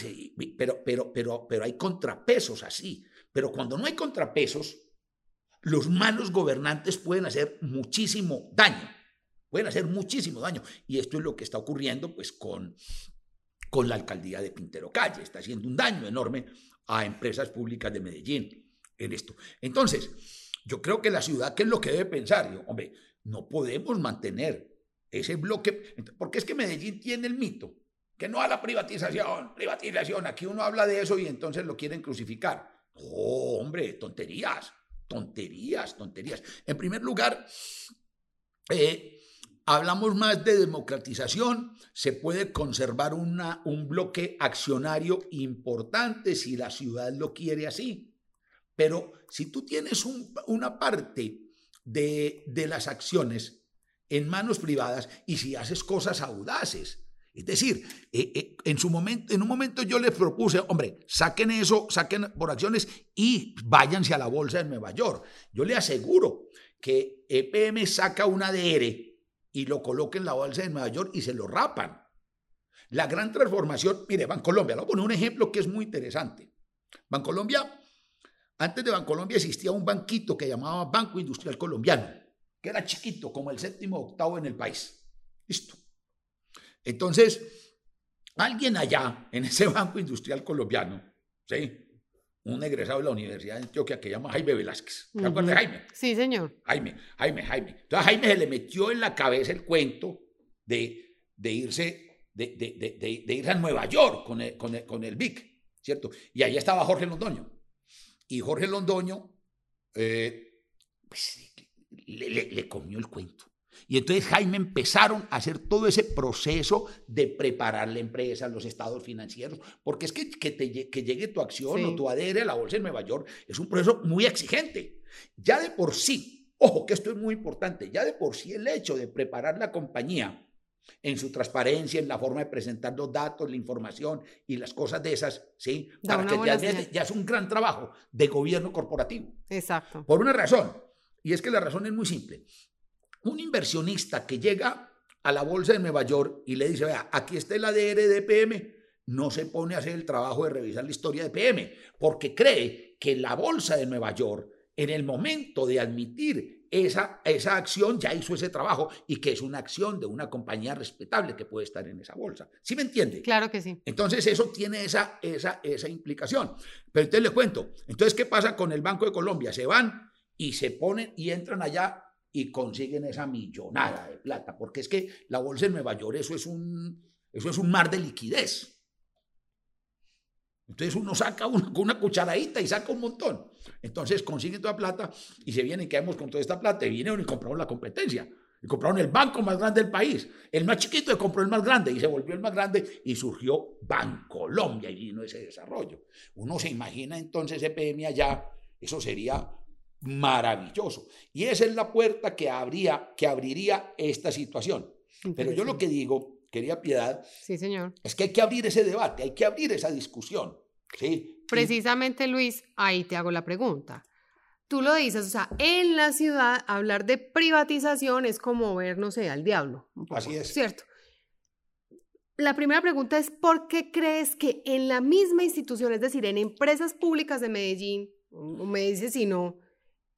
pero, pero, pero, pero hay contrapesos así. Pero cuando no hay contrapesos, los malos gobernantes pueden hacer muchísimo daño. Pueden hacer muchísimo daño. Y esto es lo que está ocurriendo pues, con, con la alcaldía de Pintero Calle. Está haciendo un daño enorme a empresas públicas de Medellín en esto. Entonces, yo creo que la ciudad, ¿qué es lo que debe pensar? Yo, hombre, no podemos mantener ese bloque, porque es que Medellín tiene el mito, que no a la privatización, privatización, aquí uno habla de eso y entonces lo quieren crucificar. Oh, hombre, tonterías, tonterías, tonterías. En primer lugar, eh, hablamos más de democratización, se puede conservar una, un bloque accionario importante si la ciudad lo quiere así. Pero si tú tienes una parte de, las acciones en manos privadas y si haces cosas audaces, es decir, eh, eh, en, su momento, en un momento yo les propuse, hombre, saquen eso, saquen por acciones y váyanse a la bolsa de Nueva York. Yo le aseguro que EPM saca un ADR y lo coloca en la bolsa de Nueva York y se lo rapan. La gran transformación, mire, Bancolombia, le voy a poner un ejemplo que es muy interesante. Bancolombia antes de Bancolombia existía un banquito que llamaba Banco Industrial Colombiano, que era chiquito, como el séptimo o octavo en el país. Listo. Entonces, alguien allá, en ese Banco Industrial Colombiano, ¿sí? un egresado de la Universidad de Antioquia que se llama Jaime Velázquez. ¿Te acuerdas de Jaime? Sí, señor. Jaime, Jaime, Jaime. Entonces a Jaime se le metió en la cabeza el cuento de, de irse, de, de, de, irse a Nueva York con el, con, el, con el BIC, ¿cierto? Y ahí estaba Jorge Londoño y Jorge Londoño eh, pues, le, comió el cuento. Y entonces Jaime empezaron a hacer todo ese proceso de preparar la empresa, los estados financieros, porque es que, que, llegue tu acción o tu adere a la bolsa de Nueva York es un proceso muy exigente. Ya de por sí, ojo que esto es muy importante, ya de por sí el hecho de preparar la compañía en su transparencia, en la forma de presentar los datos, la información y las cosas de esas, ¿sí? Para que ya, es un gran trabajo de gobierno corporativo. Exacto. Por una razón, y es que la razón es muy simple. Un inversionista que llega a la bolsa de Nueva York y le dice, vea, aquí está el ADR de PM, no se pone a hacer el trabajo de revisar la historia de PM, porque cree que la bolsa de Nueva York, en el momento de admitir esa, esa acción ya hizo ese trabajo y que es una acción de una compañía respetable que puede estar en esa bolsa. ¿Sí me entiende? Claro que sí. Entonces eso tiene esa, esa, esa implicación. Pero entonces les cuento, entonces ¿qué pasa con el Banco de Colombia? Se van y se ponen y entran allá y consiguen esa millonada de plata, porque es que la bolsa de Nueva York eso es un, eso es un mar de liquidez. Entonces uno saca una, con una cucharadita y saca un montón. Entonces consiguen toda plata y se vienen y quedamos con toda esta plata y vienen y compraron la competencia. Y compraron el banco más grande del país. El más chiquito compró el más grande y se volvió el más grande y surgió Bancolombia y vino ese desarrollo. Uno se imagina entonces EPM allá, eso sería maravilloso. Y esa es la puerta que, habría, que abriría esta situación. Pero yo lo que digo quería Piedad, sí, señor. es que hay que abrir ese debate, hay que abrir esa discusión. ¿Sí? Precisamente, Luis, ahí te hago la pregunta. Tú lo dices, o sea, en la ciudad hablar de privatización es como ver, no sé, al diablo. Así es. ¿Cierto? La primera pregunta es, ¿por qué crees que en la misma institución, es decir, en empresas públicas de Medellín, o me dices si no,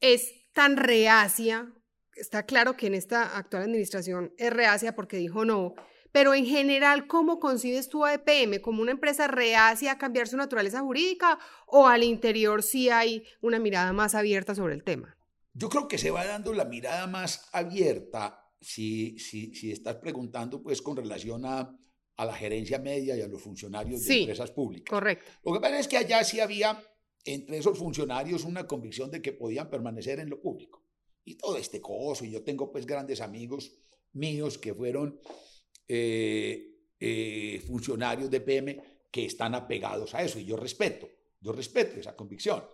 es tan reacia? Está claro que en esta actual administración es reacia porque dijo no, pero en general, ¿cómo concibes tú a EPM? ¿Como una empresa reacia a cambiar su naturaleza jurídica o al interior sí hay una mirada más abierta sobre el tema? Yo creo que se va dando la mirada más abierta si, si, si estás preguntando pues con relación a, a, la gerencia media y a los funcionarios de empresas públicas. Correcto. Lo que pasa es que allá sí había entre esos funcionarios una convicción de que podían permanecer en lo público. Y todo este coso, y yo tengo pues grandes amigos míos que fueron eh, eh, funcionarios de PM que están apegados a eso y yo respeto, yo respeto esa convicción,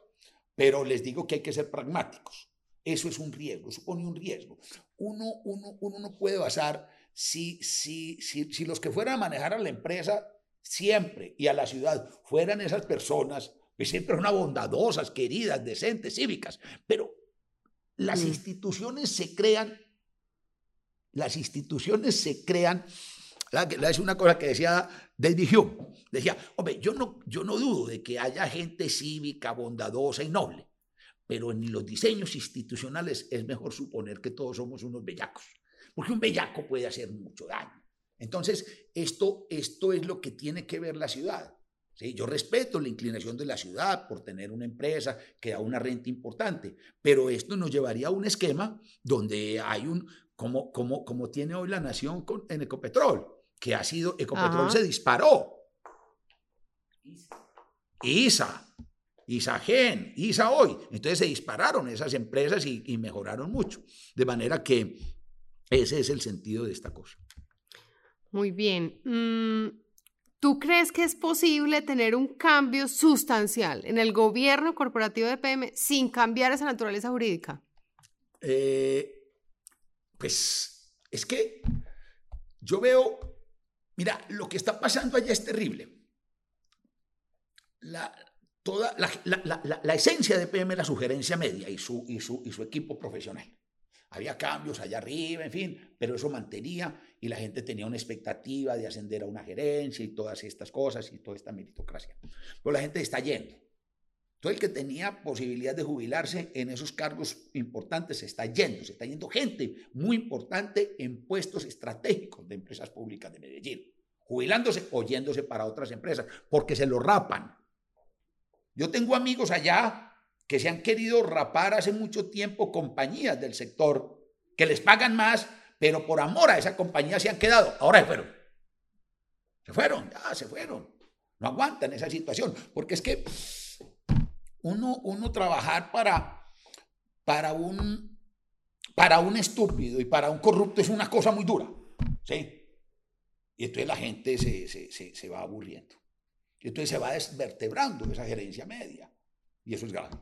pero les digo que hay que ser pragmáticos. Eso es un riesgo, supone un riesgo. Uno, uno, uno no puede basar, si, si, si, si los que fueran a manejar a la empresa siempre y a la ciudad fueran esas personas que siempre son bondadosas, queridas, decentes, cívicas, pero las mm. instituciones se crean, las instituciones se crean es una cosa que decía David Hume. Decía, hombre, yo no, yo no dudo de que haya gente cívica, bondadosa y noble, pero en los diseños institucionales es mejor suponer que todos somos unos bellacos, porque un bellaco puede hacer mucho daño. Entonces, esto, esto es lo que tiene que ver la ciudad. ¿sí? Yo respeto la inclinación de la ciudad por tener una empresa que da una renta importante, pero esto nos llevaría a un esquema donde hay un, como, como, como tiene hoy la nación con, en Ecopetrol que ha sido, Ecopetrol se disparó. ISA, ISAGEN, ISA hoy. Entonces se dispararon esas empresas y, mejoraron mucho. De manera que ese es el sentido de esta cosa. Muy bien. Mm, ¿Tú crees que es posible tener un cambio sustancial en el gobierno corporativo de PM sin cambiar esa naturaleza jurídica? Eh, pues es que yo veo Mira, lo que está pasando allá es terrible. La, toda la, esencia de PM era sugerencia media y, su, y su equipo profesional. Había cambios allá arriba, en fin, pero eso mantenía y la gente tenía una expectativa de ascender a una gerencia y todas estas cosas y toda esta meritocracia. Pero la gente está yendo. Todo el que tenía posibilidad de jubilarse en esos cargos importantes se está yendo, se está yendo gente muy importante en puestos estratégicos de empresas públicas de Medellín, jubilándose o yéndose para otras empresas, porque se lo rapan. Yo tengo amigos allá que se han querido rapar hace mucho tiempo compañías del sector que les pagan más, pero por amor a esa compañía se han quedado. Ahora se fueron. Se fueron, ya se fueron. No aguantan esa situación, porque es que uno, trabajar para, para, un, para un estúpido y para un corrupto es una cosa muy dura. ¿sí? Y entonces la gente se, se, va aburriendo. Y entonces se va desvertebrando esa gerencia media. Y eso es grave.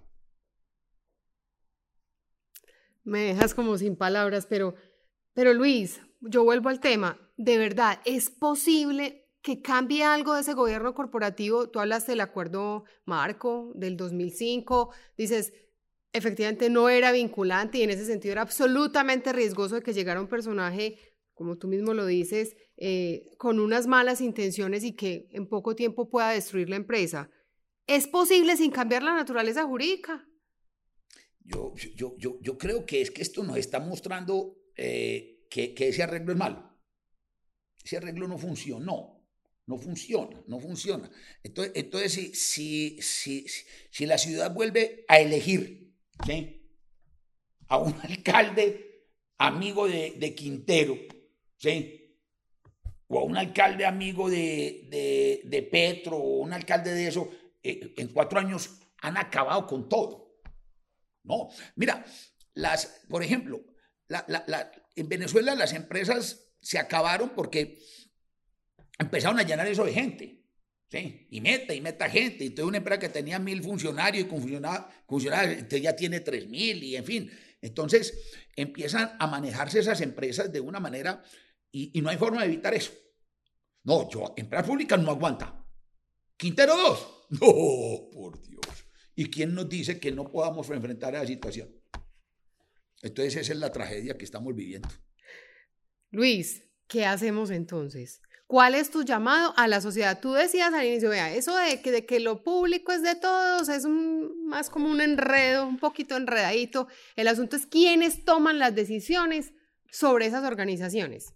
Me dejas como sin palabras, pero, pero Luis, yo vuelvo al tema. De verdad, ¿es posible que cambie algo de ese gobierno corporativo. Tú hablas del acuerdo marco del 2005, dices, efectivamente no era vinculante y en ese sentido era absolutamente riesgoso de que llegara un personaje, como tú mismo lo dices, eh, con unas malas intenciones y que en poco tiempo pueda destruir la empresa. ¿Es posible sin cambiar la naturaleza jurídica? Yo, yo, yo, yo creo que es que esto nos está mostrando eh, que, que ese arreglo es malo. Ese arreglo no funcionó. No funciona, no funciona. Entonces, entonces si, si, si, si la ciudad vuelve a elegir a un alcalde amigo de, Quintero, ¿sí? o a un alcalde amigo de, de, Petro, o un alcalde de eso, eh, en cuatro años han acabado con todo. No, mira, las, por ejemplo, en Venezuela las empresas se acabaron porque empezaron a llenar eso de gente. ¿sí? Y meta, y meta gente. Y toda una empresa que tenía mil funcionarios y con funcionarios, entonces ya tiene tres mil y en fin. Entonces empiezan a manejarse esas empresas de una manera y, no hay forma de evitar eso. No, yo, empresa pública no aguanta. Quintero 2. No, por Dios. ¿Y quién nos dice que no podamos enfrentar esa situación? Entonces esa es la tragedia que estamos viviendo. Luis, ¿qué hacemos entonces? ¿Cuál es tu llamado a la sociedad? Tú decías al inicio, vea, eso de que, de que lo público es de todos es más como un enredo, un poquito enredadito. El asunto es quiénes toman las decisiones sobre esas organizaciones.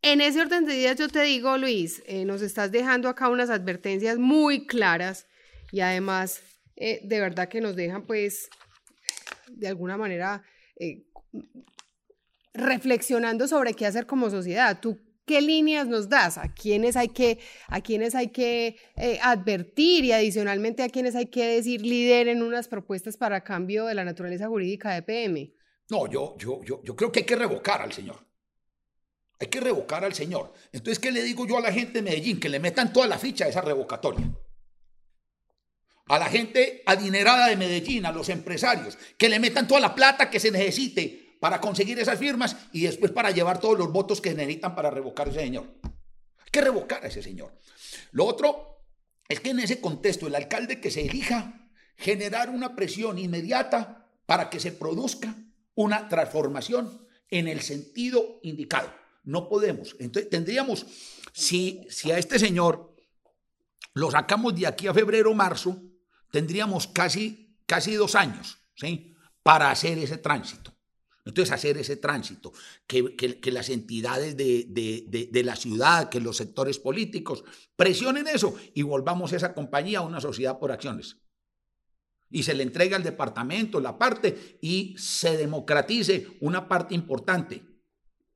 En ese orden de ideas yo te digo, Luis, eh, nos estás dejando acá unas advertencias muy claras y además eh, de verdad que nos dejan pues de alguna manera eh, reflexionando sobre qué hacer como sociedad. Tú ¿Qué líneas nos das? ¿A quiénes hay que, a quiénes hay que eh, advertir y adicionalmente a quiénes hay que decir lideren unas propuestas para cambio de la naturaleza jurídica de PM? No, yo, yo, yo, yo creo que hay que revocar al señor. Hay que revocar al señor. Entonces, ¿qué le digo yo a la gente de Medellín? Que le metan toda la ficha a esa revocatoria. a la gente adinerada de Medellín, a los empresarios, que le metan toda la plata que se necesite para conseguir esas firmas y después para llevar todos los votos que necesitan para revocar a ese señor. Hay que revocar a ese señor. Lo otro es que en ese contexto el alcalde que se elija generar una presión inmediata para que se produzca una transformación en el sentido indicado. No podemos. Entonces tendríamos, si, si a este señor lo sacamos de aquí a febrero o marzo, tendríamos casi, casi dos años ¿sí? para hacer ese tránsito. Entonces, hacer ese tránsito, que, que, las entidades de, de, de, la ciudad, que los sectores políticos presionen eso y volvamos esa compañía a una sociedad por acciones. Y se le entrega al departamento la parte y se democratice una parte importante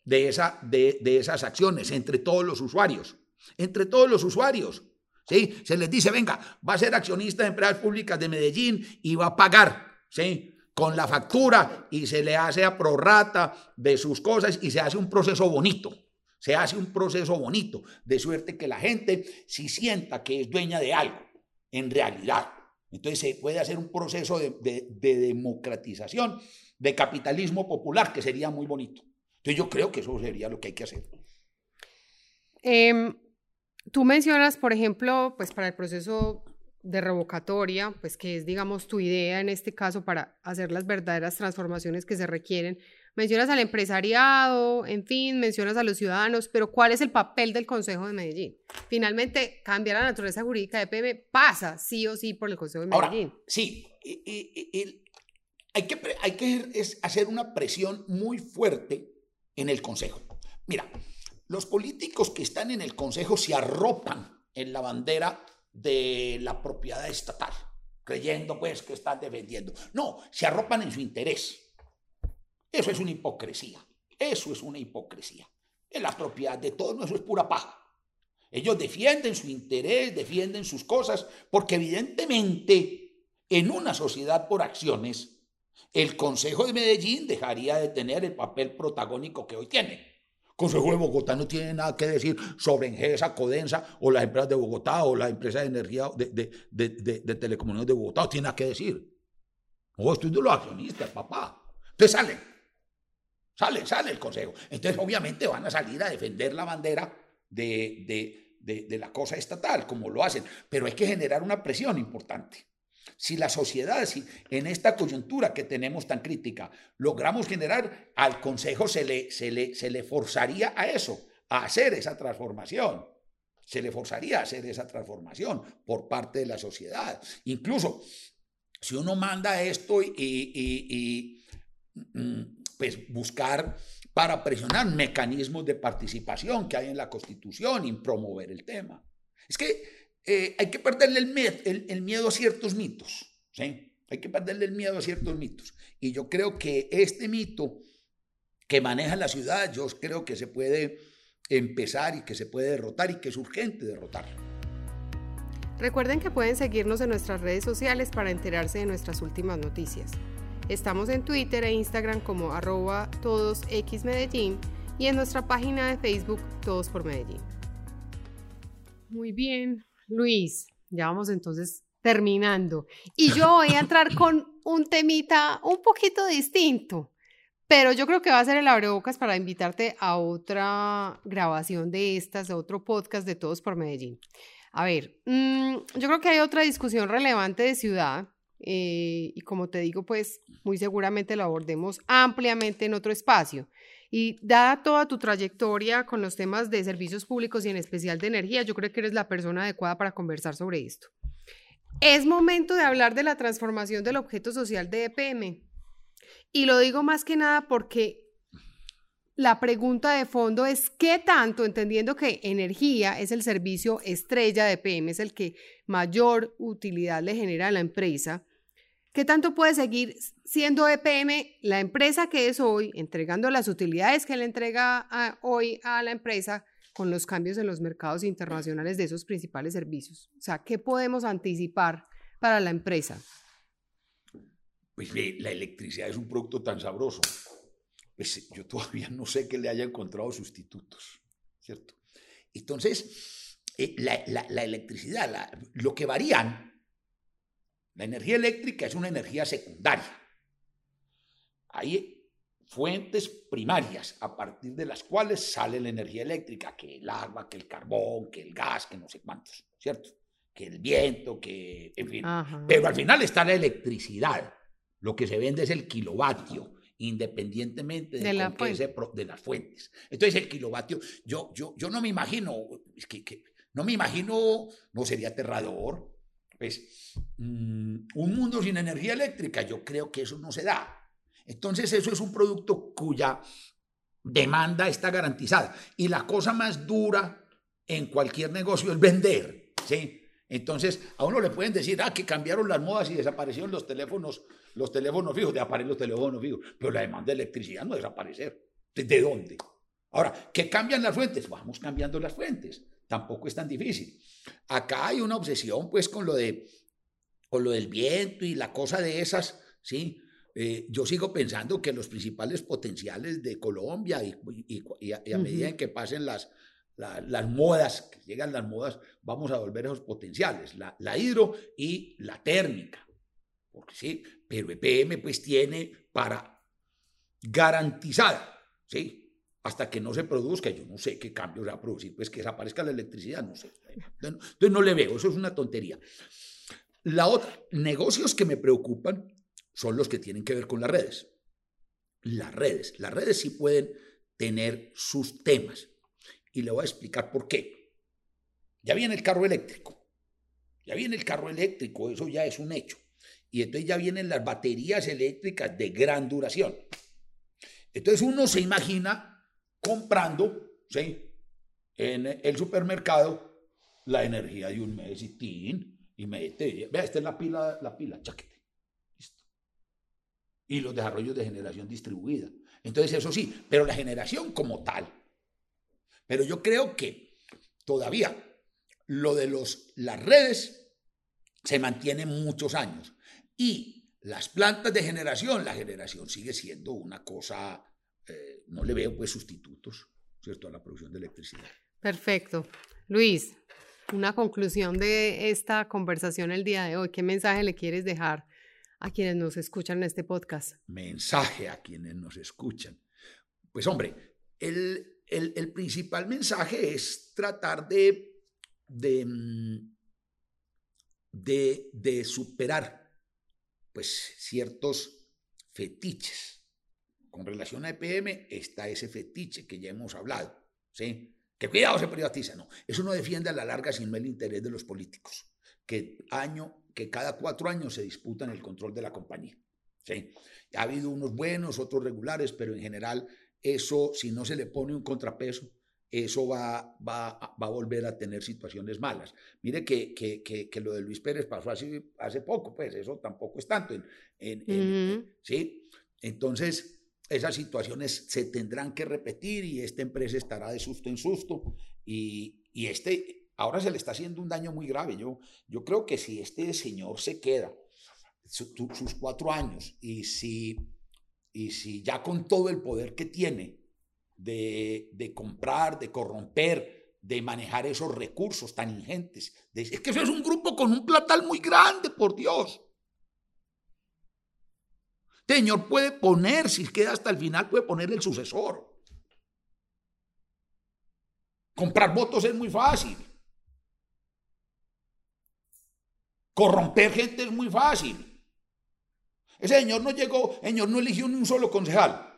de, esa, de, de esas acciones entre todos los usuarios. Entre todos los usuarios. ¿sí? Se les dice, venga, va a ser accionista de empresas públicas de Medellín y va a pagar, ¿sí? Con la factura y se le hace a prorrata de sus cosas y se hace un proceso bonito. Se hace un proceso bonito, de suerte que la gente si sienta que es dueña de algo, en realidad. Entonces se puede hacer un proceso de, de democratización, de capitalismo popular, que sería muy bonito. Entonces yo creo que eso sería lo que hay que hacer. Eh, Tú mencionas, por ejemplo, pues para el proceso de revocatoria, pues que es, digamos, tu idea en este caso para hacer las verdaderas transformaciones que se requieren. Mencionas al empresariado, en fin, mencionas a los ciudadanos, pero ¿cuál es el papel del Consejo de Medellín? Finalmente, cambiar la naturaleza jurídica de PM pasa sí o sí por el Consejo de Medellín. Ahora, sí, hay que, hay que hacer una presión muy fuerte en el Consejo. Mira, los políticos que están en el Consejo se arropan en la bandera de la propiedad estatal, creyendo pues que están defendiendo. No, se arropan en su interés. Eso es una hipocresía. Eso es una hipocresía. En la propiedad de todos, eso es pura paja. Ellos defienden su interés, defienden sus cosas, porque evidentemente en una sociedad por acciones, el Consejo de Medellín dejaría de tener el papel protagónico que hoy tiene. Consejo de Bogotá no tiene nada que decir sobre Engesa, Codensa o las empresas de Bogotá o la empresa de energía de, de, de, de telecomunicaciones de Bogotá. No tiene nada que decir. No, estoy de los accionistas, papá. Entonces salen. Sale, sale el Consejo. Entonces, obviamente, van a salir a defender la bandera de, de la cosa estatal, como lo hacen. Pero hay que generar una presión importante. Si la sociedad, si en esta coyuntura que tenemos tan crítica, logramos generar, al Consejo se le, se le, se le forzaría a eso, a hacer esa transformación. Se le forzaría a hacer esa transformación por parte de la sociedad. Incluso, si uno manda esto y, y, mm, pues buscar para presionar mecanismos de participación que hay en la Constitución y promover el tema. Es que eh, hay que perderle el, miedo a ciertos mitos. ¿sí? Hay que perderle el miedo a ciertos mitos. Y yo creo que este mito que maneja la ciudad, yo creo que se puede empezar y que se puede derrotar y que es urgente derrotar. Recuerden que pueden seguirnos en nuestras redes sociales para enterarse de nuestras últimas noticias. Estamos en Twitter e Instagram como arroba todosxmedellín y en nuestra página de Facebook Todos por Medellín. Muy bien, Luis, ya vamos entonces terminando. Y yo voy a entrar con un temita un poquito distinto, pero yo creo que va a ser el abrebocas para invitarte a otra grabación de estas, de otro podcast de Todos por Medellín. A ver, mm, yo creo que hay otra discusión relevante de ciudad eh, y como te digo, pues muy seguramente la abordemos ampliamente en otro espacio. Y dada toda tu trayectoria con los temas de servicios públicos y en especial de energía, yo creo que eres la persona adecuada para conversar sobre esto. Es momento de hablar de la transformación del objeto social de EPM. Y lo digo más que nada porque la pregunta de fondo es qué tanto, entendiendo que energía es el servicio estrella de EPM, es el que mayor utilidad le genera a la empresa, ¿Qué tanto puede seguir siendo EPM la empresa que es hoy, entregando las utilidades que le entrega hoy a la empresa con los cambios en los mercados internacionales de esos principales servicios? O sea, ¿qué podemos anticipar para la empresa? Pues la electricidad es un producto tan sabroso. Pues yo todavía no sé que le haya encontrado sustitutos, ¿cierto? Entonces, eh, la, electricidad, lo que varían La energía eléctrica es una energía secundaria. Hay fuentes primarias a partir de las cuales sale la energía eléctrica, que el agua, que el carbón, que el gas, que no sé cuántos, ¿cierto? Que el viento, que, en fin. Pero al final está la electricidad. Lo que se vende es el kilovatio, independientemente de, la de las fuentes. Entonces el kilovatio, yo, yo, yo no me imagino, es que, que no me imagino, no sería aterrador, pues un mundo sin energía eléctrica, yo creo que eso no se da. Entonces eso es un producto cuya demanda está garantizada. Y la cosa más dura en cualquier negocio es vender, ¿sí? Entonces, a uno le pueden decir, ah, que cambiaron las modas y desaparecieron los teléfonos, los teléfonos fijos, de aparecer los teléfonos fijos, pero la demanda de electricidad no desaparecer. ¿De dónde? Ahora, ¿qué cambian las fuentes? Vamos cambiando las fuentes. Tampoco es tan difícil. Acá hay una obsesión, pues, con lo de, con lo del viento y la cosa de esas, ¿sí? Eh, yo sigo pensando que los principales potenciales de Colombia y, a, medida en que pasen las, las modas, que llegan las modas, vamos a volver esos potenciales, la, hidro y la térmica. Porque sí, pero EPM pues tiene para garantizar, ¿sí? Hasta que no se produzca, yo no sé qué cambio se va a producir, pues que desaparezca la electricidad, no sé. Entonces no le veo, eso es una tontería. La otra, negocios que me preocupan son los que tienen que ver con las redes. Las redes, las redes sí pueden tener sus temas. Y le voy a explicar por qué. Ya viene el carro eléctrico. Ya viene el carro eléctrico, eso ya es un hecho. Y entonces ya vienen las baterías eléctricas de gran duración. Entonces uno se imagina comprando, ¿sí? En el supermercado la energía de un mes y tin, y mete, vea, esta es la pila, la pila, chaquete y los desarrollos de generación distribuida. Entonces, eso sí, pero la generación como tal. Pero yo creo que todavía lo de los, las redes se mantiene muchos años. Y las plantas de generación, la generación sigue siendo una cosa, eh, no le veo pues sustitutos, ¿cierto?, a la producción de electricidad. Perfecto. Luis, una conclusión de esta conversación el día de hoy. ¿Qué mensaje le quieres dejar a quienes nos escuchan en este podcast? Mensaje a quienes nos escuchan. Pues hombre, el, el, principal mensaje es tratar de, de, mm, de, de superar pues, ciertos fetiches. Con relación a EPM está ese fetiche que ya hemos hablado, ¿sí? Que cuidado se privatiza, no. Eso no defiende a la larga sino el interés de los políticos, que año que cada cuatro años se disputan el control de la compañía. ¿sí? Ha habido unos buenos, otros regulares, pero en general eso, si no se le pone un contrapeso, eso va, va, va a volver a tener situaciones malas. Mire que, que, que, lo de Luis Pérez pasó hace, hace poco, pues eso tampoco es tanto. En, ¿sí? Entonces, esas situaciones se tendrán que repetir y esta empresa estará de susto en susto y, y este, ahora se le está haciendo un daño muy grave. Yo, yo creo que si este señor se queda sus cuatro años y si, y si ya con todo el poder que tiene de, de comprar, de corromper, de manejar esos recursos tan ingentes, es que eso es un grupo con un platal muy grande, por Dios. Señor puede poner, si queda hasta el final, puede poner el sucesor. Comprar votos es muy fácil. Corromper gente es muy fácil. Ese señor no llegó, señor no eligió ni un solo concejal,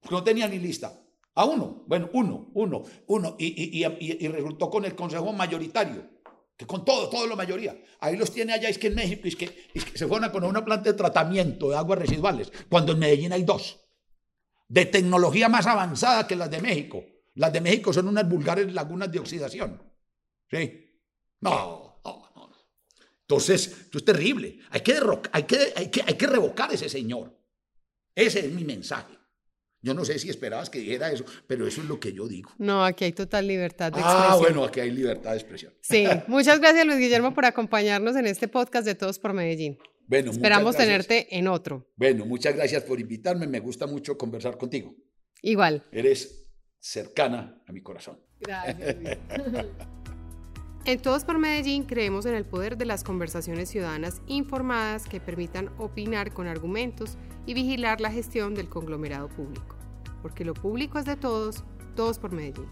porque no tenía ni lista. A uno, bueno, uno, uno, uno, y, resultó con el consejo mayoritario, con todo, todo la mayoría. Ahí los tiene allá, es que en México, es que, es que se fueron a poner una planta de tratamiento de aguas residuales, cuando en Medellín hay dos, de tecnología más avanzada que las de México. Las de México son unas vulgares lagunas de oxidación. ¿Sí? No, entonces, esto es terrible. Hay que, hay, que, hay, que, hay que revocar a ese señor. Ese es mi mensaje. Yo no sé si esperabas que dijera eso, pero eso es lo que yo digo. No, aquí hay total libertad de ah, expresión. Ah, bueno, aquí hay libertad de expresión. Sí, muchas gracias Luis Guillermo por acompañarnos en este podcast de Todos por Medellín. Bueno, Esperamos tenerte en otro. Bueno, muchas gracias por invitarme. Me gusta mucho conversar contigo. Igual. Eres cercana a mi corazón. Gracias. En Todos por Medellín creemos en el poder de las conversaciones ciudadanas informadas que permitan opinar con argumentos y vigilar la gestión del conglomerado público. Porque lo público es de todos, todos por Medellín.